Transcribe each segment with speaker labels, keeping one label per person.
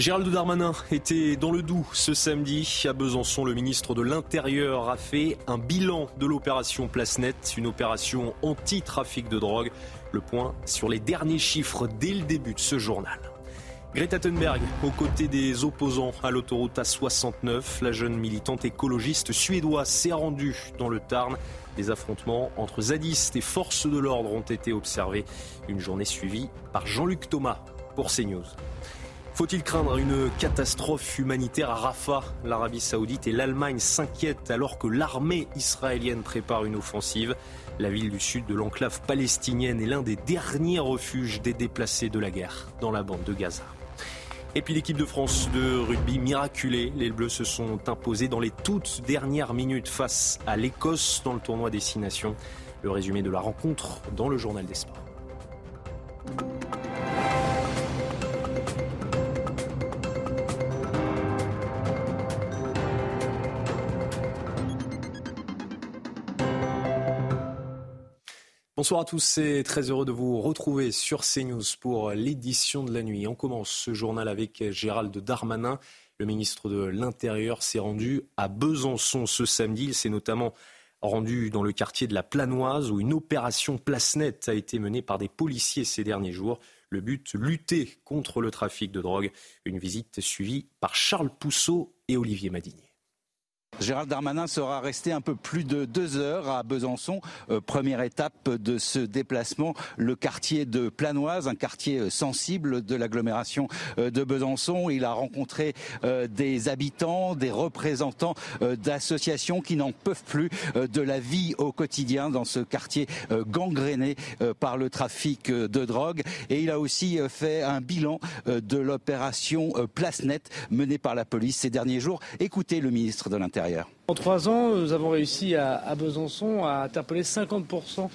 Speaker 1: Gérald Darmanin était dans le Doubs ce samedi. À Besançon, le ministre de l'Intérieur a fait un bilan de l'opération Place Nette, une opération anti-trafic de drogue. Le point sur les derniers chiffres dès le début de ce journal. Greta Thunberg, aux côtés des opposants à l'autoroute A69, la jeune militante écologiste suédoise s'est rendue dans le Tarn. Des affrontements entre zadistes et forces de l'ordre ont été observés. Une journée suivie par Jean-Luc Thomas pour CNews. Faut-il craindre une catastrophe humanitaire à Rafah? L'Arabie saoudite et l'Allemagne s'inquiètent alors que l'armée israélienne prépare une offensive. La ville du sud de l'enclave palestinienne est l'un des derniers refuges des déplacés de la guerre dans la bande de Gaza. Et puis l'équipe de France de rugby miraculée, les Bleus se sont imposés dans les toutes dernières minutes face à l'Écosse dans le tournoi des Six Nations. Le résumé de la rencontre dans le journal des sports. Bonsoir à tous et très heureux de vous retrouver sur CNews pour l'édition de la nuit. On commence ce journal avec Gérald Darmanin. Le ministre de l'Intérieur s'est rendu à Besançon ce samedi. Il s'est notamment rendu dans le quartier de la Planoise où une opération place nette a été menée par des policiers ces derniers jours. Le but, lutter contre le trafic de drogue. Une visite suivie par Charles Pousseau et Olivier Madinier.
Speaker 2: Gérald Darmanin sera resté un peu plus de deux heures à Besançon. Euh, première étape de ce déplacement, le quartier de Planoise, un quartier euh, sensible de l'agglomération euh, de Besançon. Il a rencontré des habitants, des représentants d'associations qui n'en peuvent plus de la vie au quotidien dans ce quartier gangréné par le trafic de drogue. Et il a aussi fait un bilan de l'opération Place Nette menée par la police ces derniers jours. Écoutez le ministre de l'Intérieur.
Speaker 3: En trois ans, nous avons réussi à, Besançon à interpeller 50%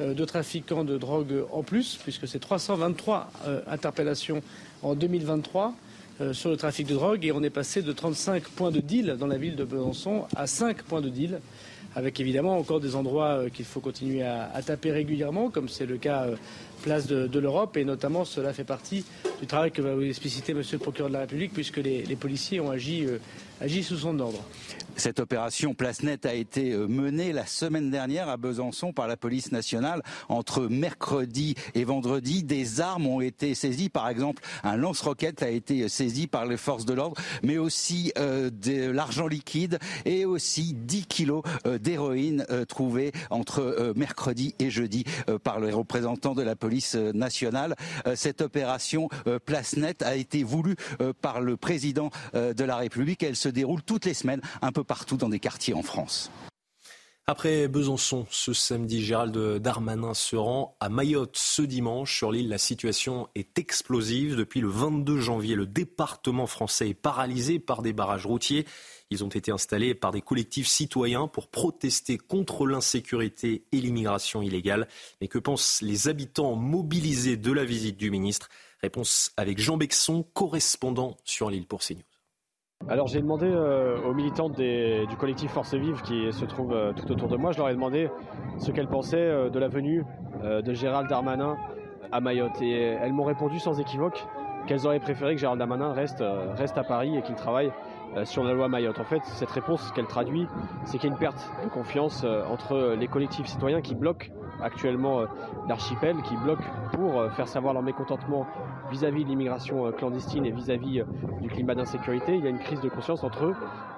Speaker 3: de trafiquants de drogue en plus, puisque c'est 323 euh, interpellations en 2023 euh, sur le trafic de drogue, et on est passé de 35 points de deal dans la ville de Besançon à 5 points de deal, avec évidemment encore des endroits euh, qu'il faut continuer à, taper régulièrement, comme c'est le cas euh, place de, l'Europe, et notamment cela fait partie du travail que va vous expliciter Monsieur le procureur de la République, puisque les, policiers ont agi, euh, agi sous son ordre.
Speaker 2: Cette opération Place Nette a été menée la semaine dernière à Besançon par la police nationale. Entre mercredi et vendredi, des armes ont été saisies. Par exemple, un lance-roquette a été saisi par les forces de l'ordre, mais aussi euh, de l'argent liquide et aussi 10 kilos euh, d'héroïne euh, trouvés entre euh, mercredi et jeudi euh, par les représentants de la police nationale. Euh, cette opération Place Nette a été voulue par le président de la République. Elle se déroule toutes les semaines un peu partout dans des quartiers en France.
Speaker 1: Après Besançon, ce samedi, Gérald Darmanin se rend à Mayotte ce dimanche. Sur l'île, la situation est explosive. Depuis le 22 janvier, le département français est paralysé par des barrages routiers. Ils ont été installés par des collectifs citoyens pour protester contre l'insécurité et l'immigration illégale. Mais que pensent les habitants mobilisés de la visite du ministre? Réponse avec Jean Bexon, correspondant sur l'île pour CNews.
Speaker 3: Alors j'ai demandé euh, aux militantes du collectif Force Vive qui se trouvent euh, tout autour de moi, je leur ai demandé ce qu'elles pensaient euh, de la venue de Gérald Darmanin à Mayotte. Et elles m'ont répondu sans équivoque qu'elles auraient préféré que Gérald Darmanin reste, reste à Paris et qu'il travaille sur la loi Mayotte. En fait, cette réponse, qu'elle traduit, c'est qu'il y a une perte de confiance entre les collectifs citoyens qui bloquent actuellement l'archipel, qui bloquent pour faire savoir leur mécontentement vis-à-vis de l'immigration clandestine et vis-à-vis du climat d'insécurité. Il y a une crise de conscience entre eux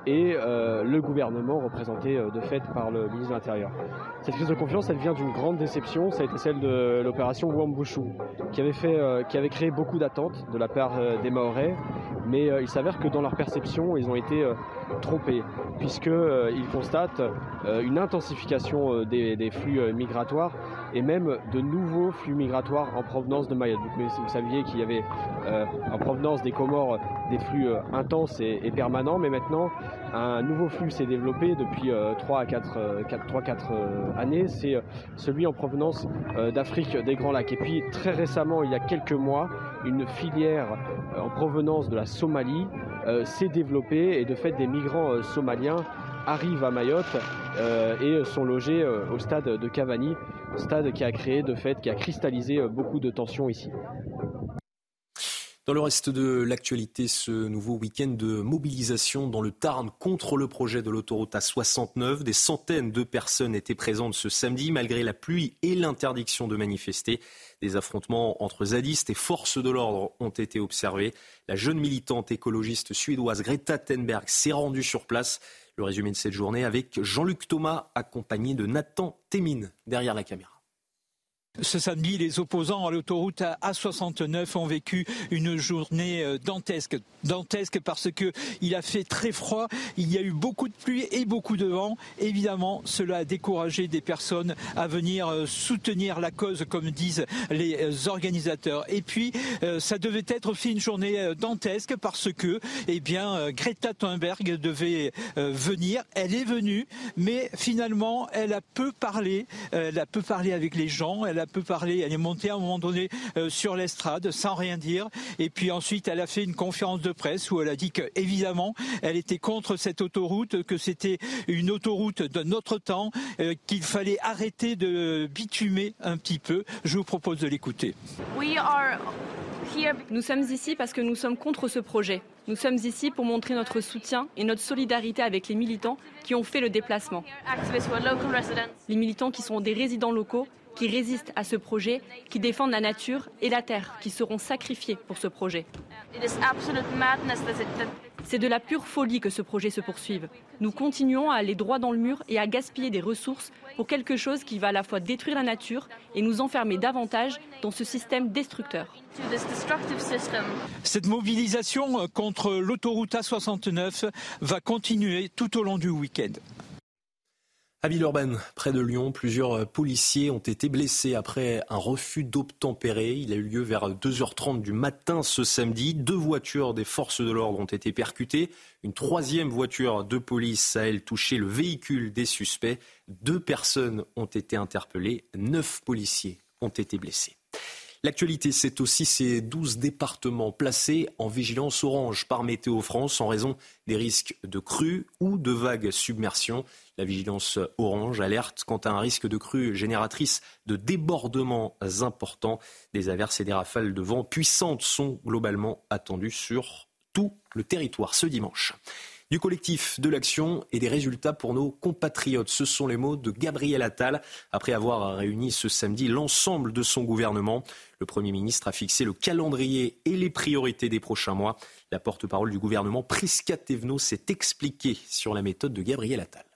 Speaker 3: et euh, le gouvernement représenté euh, de fait par le ministre de l'Intérieur. Cette crise de confiance, elle vient d'une grande déception, ça a été celle de l'opération Wambushu, qui avait, fait, euh, qui avait créé beaucoup d'attentes de la part des Mahorais, mais il s'avère que dans leur perception, ils ont été trompé, puisqu'il constate une intensification des, flux migratoires et même de nouveaux flux migratoires en provenance de Mayotte. Vous, saviez qu'il y avait en provenance des Comores des flux intenses et, permanents, mais maintenant un nouveau flux s'est développé depuis 3 à 4, 3, 4 années, c'est celui en provenance d'Afrique des Grands Lacs. Et puis très récemment, il y a quelques mois, une filière euh, en provenance de la Somalie euh, s'est développée et de fait des migrants euh, somaliens arrivent à Mayotte et sont logés au stade de Cavani, stade qui a créé de fait, qui a cristallisé beaucoup de tensions ici.
Speaker 1: Dans le reste de l'actualité, ce nouveau week-end de mobilisation dans le Tarn contre le projet de l'autoroute A69. Des centaines de personnes étaient présentes ce samedi malgré la pluie et l'interdiction de manifester. Des affrontements entre zadistes et forces de l'ordre ont été observés. La jeune militante écologiste suédoise Greta Thunberg s'est rendue sur place. Le résumé de cette journée avec Jean-Luc Thomas accompagné de Nathan Témine derrière la caméra.
Speaker 4: Ce samedi, les opposants à l'autoroute A69 ont vécu une journée euh, dantesque. Dantesque parce que il a fait très froid, il y a eu beaucoup de pluie et beaucoup de vent. Évidemment, cela a découragé des personnes à venir euh, soutenir la cause, comme disent les euh, organisateurs. Et puis, ça devait être aussi une journée dantesque parce que, eh bien, Greta Thunberg devait venir. Elle est venue, mais finalement, elle a peu parlé. Elle a peu parlé avec les gens. Elle a peu parlé. Elle est montée à un moment donné euh, sur l'estrade sans rien dire. Et puis ensuite, elle a fait une conférence de presse où elle a dit qu'évidemment, elle était contre cette autoroute, que c'était une autoroute de notre temps, euh, qu'il fallait arrêter de bitumer un petit peu. Je vous propose de l'écouter.
Speaker 5: Nous sommes ici parce que nous sommes contre ce projet. Nous sommes ici pour montrer notre soutien et notre solidarité avec les militants qui ont fait le déplacement. Les militants qui sont des résidents locaux qui résistent à ce projet, qui défendent la nature et la terre, qui seront sacrifiés pour ce projet. C'est de la pure folie que ce projet se poursuive. Nous continuons à aller droit dans le mur et à gaspiller des ressources pour quelque chose qui va à la fois détruire la nature et nous enfermer davantage dans ce système destructeur.
Speaker 4: Cette mobilisation contre l'autoroute A69 va continuer tout au long du week-end.
Speaker 1: À Villeurbanne, près de Lyon, plusieurs policiers ont été blessés après un refus d'obtempérer. Il a eu lieu vers 2h30 du matin ce samedi. Deux voitures des forces de l'ordre ont été percutées. Une troisième voiture de police a, elle, touché le véhicule des suspects. Deux personnes ont été interpellées. Neuf policiers ont été blessés. L'actualité, c'est aussi ces 12 départements placés en vigilance orange par Météo France en raison des risques de crues ou de vagues submersion. La vigilance orange alerte quant à un risque de crue génératrice de débordements importants. Des averses et des rafales de vent puissantes sont globalement attendues sur tout le territoire ce dimanche du collectif de l'action et des résultats pour nos compatriotes. Ce sont les mots de Gabriel Attal après avoir réuni ce samedi l'ensemble de son gouvernement. Le Premier ministre a fixé le calendrier et les priorités des prochains mois. La porte-parole du gouvernement, Prisca Thévenot, s'est expliquée sur la méthode de Gabriel Attal.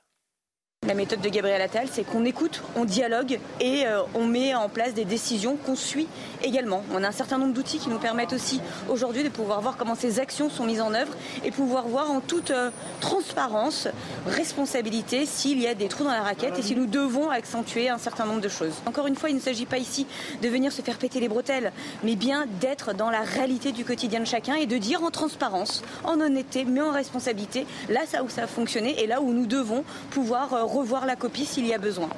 Speaker 6: La méthode de Gabriel Attal, c'est qu'on écoute, on dialogue et euh, on met en place des décisions qu'on suit également. On a un certain nombre d'outils qui nous permettent aussi aujourd'hui de pouvoir voir comment ces actions sont mises en œuvre et pouvoir voir en toute euh, transparence, responsabilité, s'il y a des trous dans la raquette et si nous devons accentuer un certain nombre de choses. Encore une fois, il ne s'agit pas ici de venir se faire péter les bretelles, mais bien d'être dans la réalité du quotidien de chacun et de dire en transparence, en honnêteté, mais en responsabilité, là ça où ça a fonctionné et là où nous devons pouvoir euh, revoir la copie s'il y a besoin.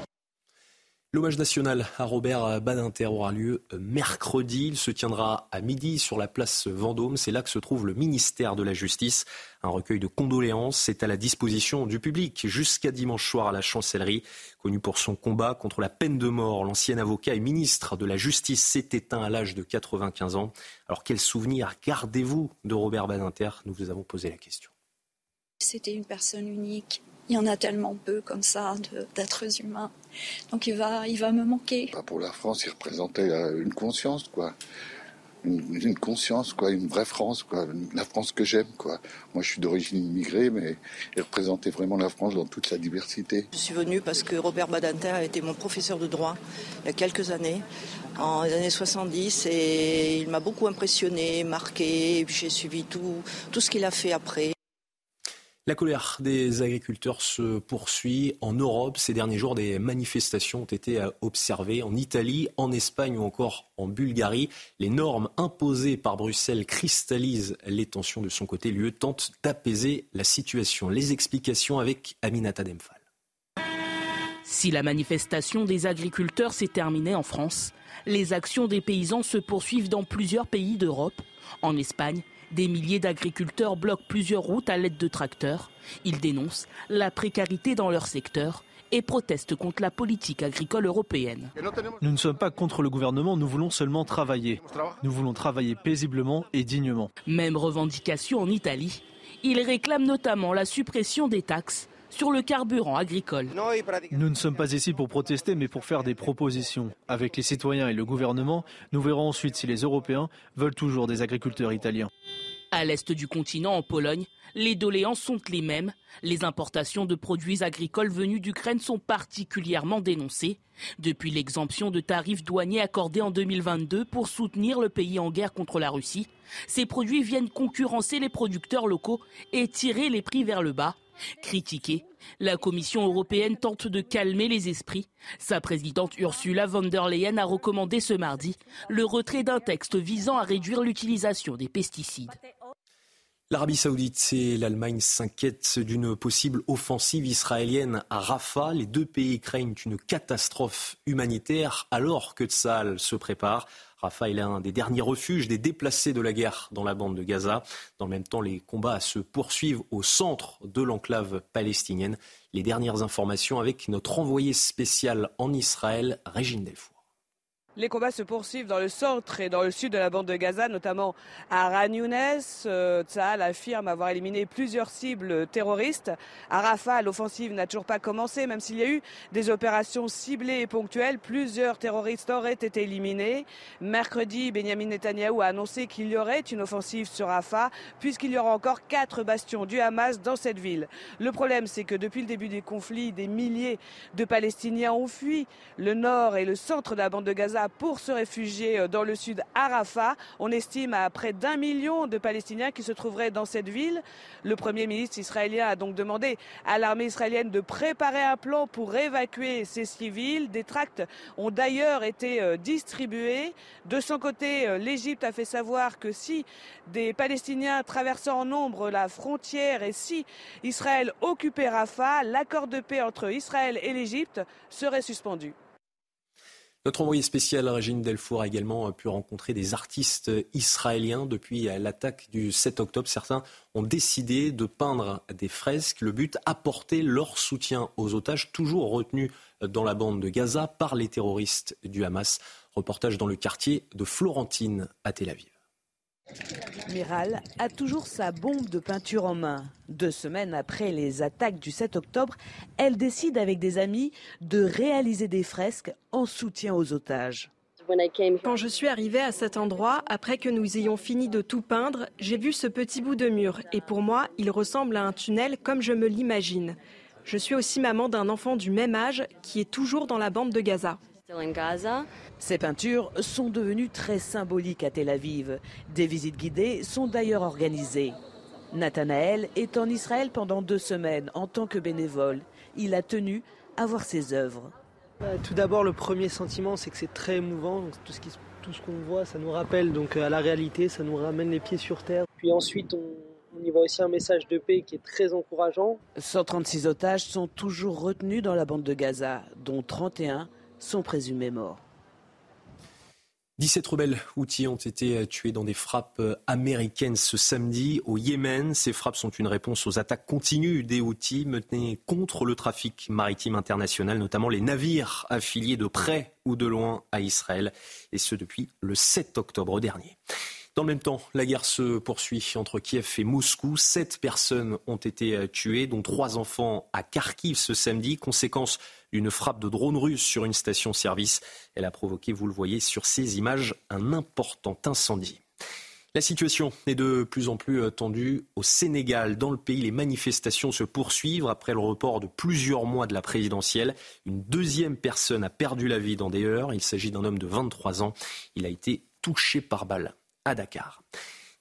Speaker 1: L'hommage national à Robert Badinter aura lieu mercredi. Il se tiendra à midi sur la place Vendôme. C'est là que se trouve le ministère de la Justice. Un recueil de condoléances est à la disposition du public jusqu'à dimanche soir à la chancellerie. Connu pour son combat contre la peine de mort, l'ancien avocat et ministre de la Justice s'est éteint à l'âge de 95 ans. Alors quel souvenir gardez-vous de Robert Badinter? Nous vous avons posé la question.
Speaker 7: C'était une personne unique il y en a tellement peu comme ça d'êtres humains. Donc il va, il va me manquer.
Speaker 8: Pour la France, il représentait euh, une conscience, quoi. Une, conscience, quoi, une vraie France, quoi, la France que j'aime, quoi. Moi, je suis d'origine immigrée, mais il représentait vraiment la France dans toute sa diversité.
Speaker 9: Je suis venu parce que Robert Badinter a été mon professeur de droit il y a quelques années, en les années 70, et il m'a beaucoup impressionné, marqué, et puis j'ai suivi tout, tout ce qu'il a fait après.
Speaker 1: La colère des agriculteurs se poursuit en Europe. Ces derniers jours, des manifestations ont été observées en Italie, en Espagne ou encore en Bulgarie. Les normes imposées par Bruxelles cristallisent les tensions de son côté. L'UE tente d'apaiser la situation. Les explications avec Aminata Demphal.
Speaker 4: Si la manifestation des agriculteurs s'est terminée en France, les actions des paysans se poursuivent dans plusieurs pays d'Europe. En Espagne, des milliers d'agriculteurs bloquent plusieurs routes à l'aide de tracteurs. Ils dénoncent la précarité dans leur secteur et protestent contre la politique agricole européenne.
Speaker 10: Nous ne sommes pas contre le gouvernement, nous voulons seulement travailler. Nous voulons travailler paisiblement et dignement.
Speaker 4: Même revendication en Italie. Ils réclament notamment la suppression des taxes sur le carburant agricole.
Speaker 10: Nous ne sommes pas ici pour protester, mais pour faire des propositions. Avec les citoyens et le gouvernement, nous verrons ensuite si les Européens veulent toujours des agriculteurs italiens.
Speaker 4: À l'est du continent, en Pologne, les doléances sont les mêmes. Les importations de produits agricoles venus d'Ukraine sont particulièrement dénoncées. Depuis l'exemption de tarifs douaniers accordés en 2022 pour soutenir le pays en guerre contre la Russie, ces produits viennent concurrencer les producteurs locaux et tirer les prix vers le bas. Critiquée, la Commission européenne tente de calmer les esprits. Sa présidente Ursula von der Leyen a recommandé ce mardi le retrait d'un texte visant à réduire l'utilisation des pesticides.
Speaker 1: L'Arabie saoudite et l'Allemagne s'inquiètent d'une possible offensive israélienne à Rafah. Les deux pays craignent une catastrophe humanitaire alors que Tsahal se prépare. Rafah est l'un des derniers refuges des déplacés de la guerre dans la bande de Gaza. Dans le même temps, les combats se poursuivent au centre de l'enclave palestinienne. Les dernières informations avec notre envoyé spécial en Israël, Régine Delfour.
Speaker 11: Les combats se poursuivent dans le centre et dans le sud de la bande de Gaza, notamment à Ran Younes. Euh, affirme avoir éliminé plusieurs cibles terroristes. À Rafah, l'offensive n'a toujours pas commencé, même s'il y a eu des opérations ciblées et ponctuelles. Plusieurs terroristes auraient été éliminés. Mercredi, Benjamin Netanyahou a annoncé qu'il y aurait une offensive sur Rafah, puisqu'il y aura encore quatre bastions du Hamas dans cette ville. Le problème, c'est que depuis le début des conflits, des milliers de Palestiniens ont fui le nord et le centre de la bande de Gaza pour se réfugier euh, dans le sud à Rafah. On estime à près d'un million de Palestiniens qui se trouveraient dans cette ville. Le Premier ministre israélien a donc demandé à l'armée israélienne de préparer un plan pour évacuer ces civils. Des tracts ont d'ailleurs été euh, distribués. De son côté, euh, l'Égypte a fait savoir que si des Palestiniens traversaient en nombre la frontière et si Israël occupait Rafah, l'accord de paix entre Israël et l'Égypte serait suspendu.
Speaker 1: Notre envoyé spécial Régine Delfour a également pu rencontrer des artistes israéliens depuis l'attaque du 7 octobre. Certains ont décidé de peindre des fresques. Le but, apporter leur soutien aux otages toujours retenus dans la bande de Gaza par les terroristes du Hamas. Reportage dans le quartier de Florentine à Tel Aviv.
Speaker 12: Miral a toujours sa bombe de peinture en main. Deux semaines après les attaques du 7 octobre, elle décide avec des amis de réaliser des fresques en soutien aux otages.
Speaker 5: Quand je suis arrivée à cet endroit, après que nous ayons fini de tout peindre, j'ai vu ce petit bout de mur et pour moi, il ressemble à un tunnel comme je me l'imagine. Je suis aussi maman d'un enfant du même âge qui est toujours dans la bande de Gaza.
Speaker 12: Ces peintures sont devenues très symboliques à Tel Aviv. Des visites guidées sont d'ailleurs organisées. Nathanaël est en Israël pendant deux semaines en tant que bénévole. Il a tenu à voir ses œuvres.
Speaker 13: Bah, tout d'abord, le premier sentiment, c'est que c'est très émouvant. Tout ce, tout ce qu'on voit, ça nous rappelle donc à la réalité, ça nous ramène les pieds sur terre. Puis ensuite, on, on y voit aussi un message de paix qui est très encourageant.
Speaker 12: 136 otages sont toujours retenus dans la bande de Gaza, dont 31 sont présumés morts.
Speaker 1: 17 rebelles outils ont été tués dans des frappes américaines ce samedi au Yémen. Ces frappes sont une réponse aux attaques continues des outils menées contre le trafic maritime international, notamment les navires affiliés de près ou de loin à Israël, et ce depuis le 7 octobre dernier. Dans le même temps, la guerre se poursuit entre Kiev et Moscou. Sept personnes ont été euh, tuées, dont trois enfants à Kharkiv ce samedi, conséquence d'une frappe de drone russe sur une station-service. Elle a provoqué, vous le voyez sur ces images, un important incendie. La situation est de plus en plus euh, tendue au Sénégal. Dans le pays, les manifestations se poursuivent après le report de plusieurs mois de la présidentielle. Une deuxième personne a perdu la vie dans des heures. Il s'agit d'un homme de 23 ans. Il a été touché par balle à Dakar.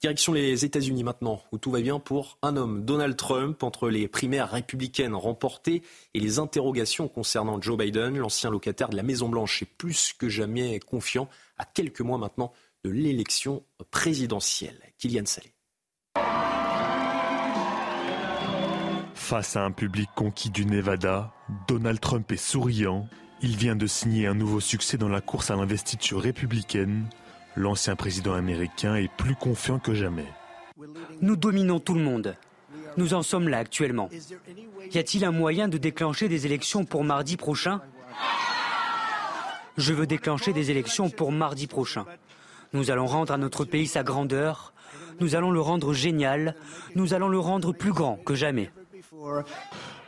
Speaker 1: Direction les États-Unis maintenant, où tout va bien pour un homme, Donald Trump, entre les primaires républicaines remportées et les interrogations concernant Joe Biden. L'ancien locataire de la Maison-Blanche est plus que jamais confiant à quelques mois maintenant de l'élection présidentielle. Kylian Salé.
Speaker 14: Face à un public conquis du Nevada, Donald Trump est souriant. Il vient de signer un nouveau succès dans la course à l'investiture républicaine L'ancien président américain est plus confiant que jamais.
Speaker 15: Nous dominons tout le monde. Nous en sommes là actuellement. Y a-t-il un moyen de déclencher des élections pour mardi prochain? Je veux déclencher des élections pour mardi prochain. Nous allons rendre à notre pays sa grandeur. Nous allons le rendre génial. Nous allons le rendre plus grand que jamais.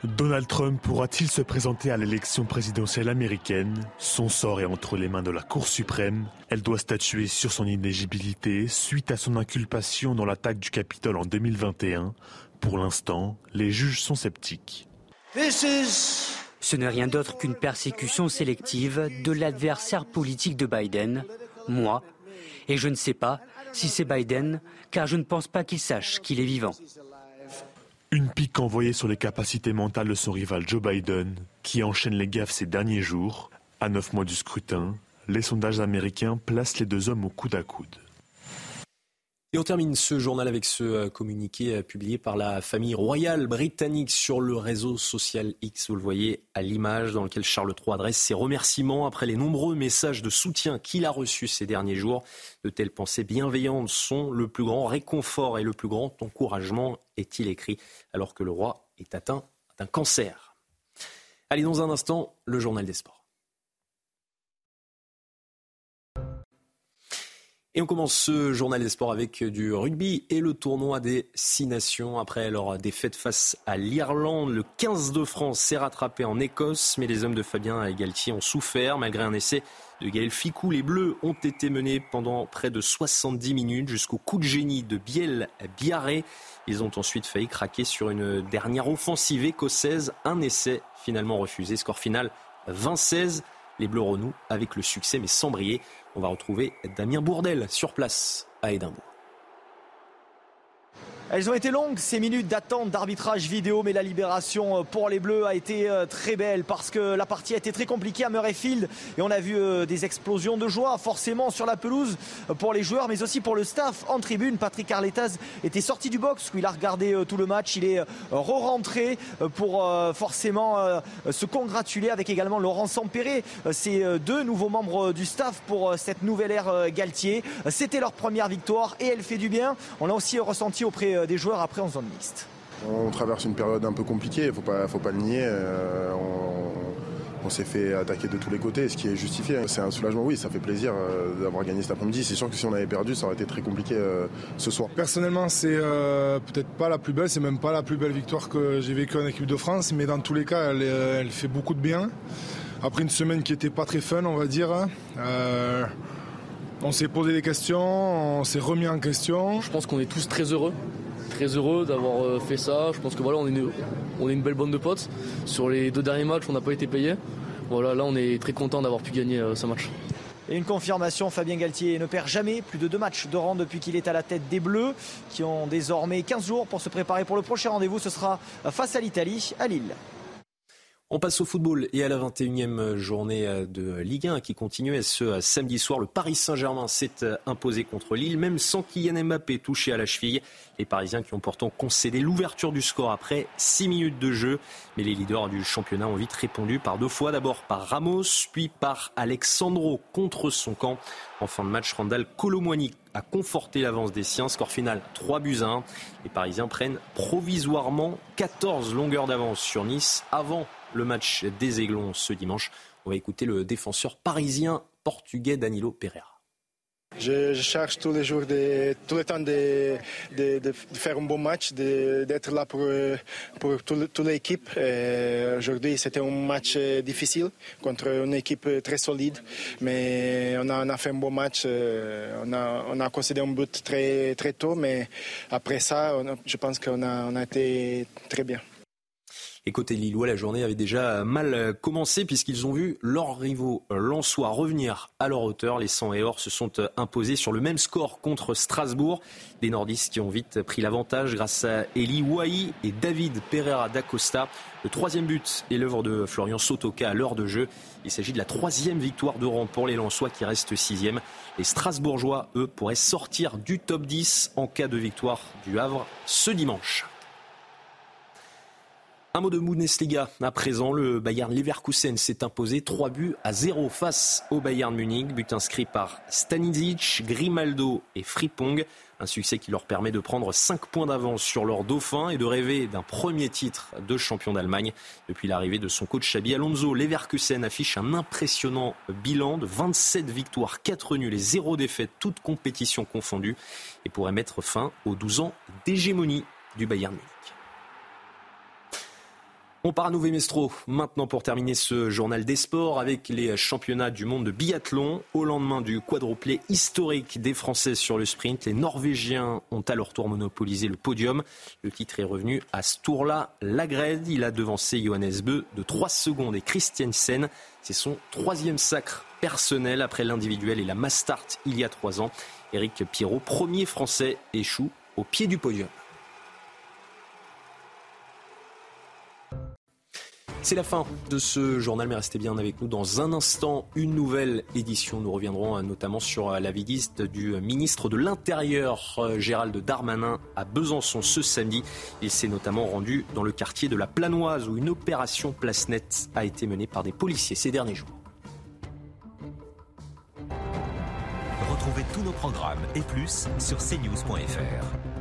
Speaker 14: Donald Trump pourra-t-il se présenter à l'élection présidentielle américaine? Son sort est entre les mains de la Cour suprême. Elle doit statuer sur son inéligibilité suite à son inculpation dans l'attaque du Capitole en 2021. Pour l'instant, les juges sont sceptiques.
Speaker 15: Ce n'est rien d'autre qu'une persécution sélective de l'adversaire politique de Biden, moi, et je ne sais pas si c'est Biden, car je ne pense pas qu'il sache qu'il est vivant.
Speaker 14: Une pique envoyée sur les capacités mentales de son rival Joe Biden, qui enchaîne les gaffes ces derniers jours. À neuf mois du scrutin, les sondages américains placent les deux hommes au coude à coude.
Speaker 1: Et on termine ce journal avec ce euh, communiqué euh, publié par la famille royale britannique sur le réseau social X. Vous le voyez à l'image dans lequel Charles III adresse ses remerciements après les nombreux messages de soutien qu'il a reçus ces derniers jours. De telles pensées bienveillantes sont le plus grand réconfort et le plus grand encouragement, est-il écrit, alors que le roi est atteint d'un cancer. Allez, dans un instant, le journal des sports. Et on commence ce journal des sports avec du rugby et le tournoi des six nations. Après leur défaite face à l'Irlande, le 15 de France s'est rattrapé en Écosse, mais les hommes de Fabien et Galtier ont souffert. Malgré un essai de Gaël Ficou, les Bleus ont été menés pendant près de 70 minutes jusqu'au coup de génie de Biel Biarré. Ils ont ensuite failli craquer sur une dernière offensive écossaise. Un essai finalement refusé. Score final 20-16. Les Bleus renouent avec le succès, mais sans briller. On va retrouver Damien Bourdel sur place à Édimbourg.
Speaker 16: Elles ont été longues ces minutes d'attente d'arbitrage vidéo, mais la libération euh, pour les Bleus a été euh, très belle parce que la partie a été très compliquée à Murrayfield et on a vu euh, des explosions de joie forcément sur la pelouse pour les joueurs, mais aussi pour le staff en tribune. Patrick Arletaz était sorti du box où il a regardé tout le match, il est re-rentré pour forcément se congratuler avec également Laurent Sampéré, ces deux nouveaux membres du staff pour cette nouvelle ère Galtier. C'était leur première victoire et elle fait du bien. On l'a aussi ressenti auprès euh, des joueurs après en zone mixte.
Speaker 17: On traverse une période un peu compliquée, il ne faut pas, faut pas le nier. Euh, on, s'est fait attaquer de tous les côtés, ce qui est justifié. C'est un soulagement, oui, ça fait plaisir euh, d'avoir gagné cet après-midi. C'est sûr que si on avait perdu, ça aurait été très compliqué ce soir.
Speaker 18: Personnellement, c'est peut-être pas la plus belle, c'est même pas la plus belle victoire que j'ai vécue en équipe de France, mais dans tous les cas, elle, elle fait beaucoup de bien. Après une semaine qui était pas très fun, on va dire. On s'est posé des questions, on s'est remis en question.
Speaker 19: Je pense qu'on est tous très heureux très heureux d'avoir euh, fait ça. Je pense que voilà, on est, une, on est une belle bande de potes. Sur les deux derniers matchs, on n'a pas été payé. Voilà, là, on est très content d'avoir pu gagner euh, ce match.
Speaker 16: Et une confirmation, Fabien Galtier ne perd jamais plus de deux matchs de rang depuis qu'il est à la tête des Bleus, qui ont désormais 15 jours pour se préparer pour le prochain rendez-vous. Ce sera face à l'Italie, à Lille.
Speaker 1: On passe au football et à la 21e journée de Ligue 1 qui continuait ce samedi soir. Le Paris Saint-Germain s'est imposé contre Lille, même sans Kylian Mbappé touché à la cheville. Les Parisiens qui ont pourtant concédé l'ouverture du score après 6 minutes de jeu. Mais les leaders du championnat ont vite répondu par deux fois. D'abord par Ramos, puis par Alexandro contre son camp. En fin de match, Randall Colomwani a conforté l'avance des siens. Score final 3 buts à 1. Les Parisiens prennent provisoirement 14 longueurs d'avance sur Nice avant le match des Aiglons ce dimanche. On va écouter le défenseur parisien portugais Danilo Pereira.
Speaker 20: Je, cherche tous les jours, tout le temps de, faire un bon match, d'être là pour, pour toute l'équipe. Aujourd'hui, c'était un match difficile contre une équipe très solide, mais on a, fait un bon match. On a, on a concédé un but très, très tôt, mais après ça, je pense qu'on a, on a été très bien.
Speaker 1: Et côté Lillois, la journée avait déjà mal commencé puisqu'ils ont vu leurs rivaux Lensois revenir à leur hauteur. Les 100 et or se sont imposés sur le même score contre Strasbourg. Les nordistes qui ont vite pris l'avantage grâce à Eli Wai et David Pereira d'Acosta. Le troisième but est l'œuvre de Florian Sotoka à l'heure de jeu. Il s'agit de la troisième victoire de rang pour les Lensois qui restent sixième. Les Strasbourgeois, eux, pourraient sortir du top 10 en cas de victoire du Havre ce dimanche. Un mot de Bundesliga. À présent, le Bayern Leverkusen s'est imposé 3 buts à 0 face au Bayern Munich. But inscrit par Stanisic, Grimaldo et Fripong. Un succès qui leur permet de prendre 5 points d'avance sur leur dauphin et de rêver d'un premier titre de champion d'Allemagne. Depuis l'arrivée de son coach Xabi Alonso, Leverkusen affiche un impressionnant bilan de 27 victoires, 4 nuls et 0 défaites, toutes compétitions confondues, et pourrait mettre fin aux 12 ans d'hégémonie du Bayern Munich. On part à Nouveau Mestro maintenant pour terminer ce journal des sports avec les championnats du monde de biathlon. Au lendemain du quadruplé historique des Français sur le sprint, les Norvégiens ont à leur tour monopolisé le podium. Le titre est revenu à Sturla Lagred. Il a devancé Johannes Beu de 3 secondes et Christiansen. C'est son troisième sacre personnel après l'individuel et la mass start il y a trois ans. Eric Pierrot, premier français, échoue au pied du podium. C'est la fin de ce journal, mais restez bien avec nous dans un instant. Une nouvelle édition. Nous reviendrons euh, notamment sur euh, la visite du ministre de l'Intérieur, euh, Gérald Darmanin, à Besançon ce samedi. Il s'est notamment rendu dans le quartier de la Planoise où une opération place a été menée par des policiers ces derniers jours.
Speaker 21: Retrouvez tous nos programmes et plus sur cnews.fr.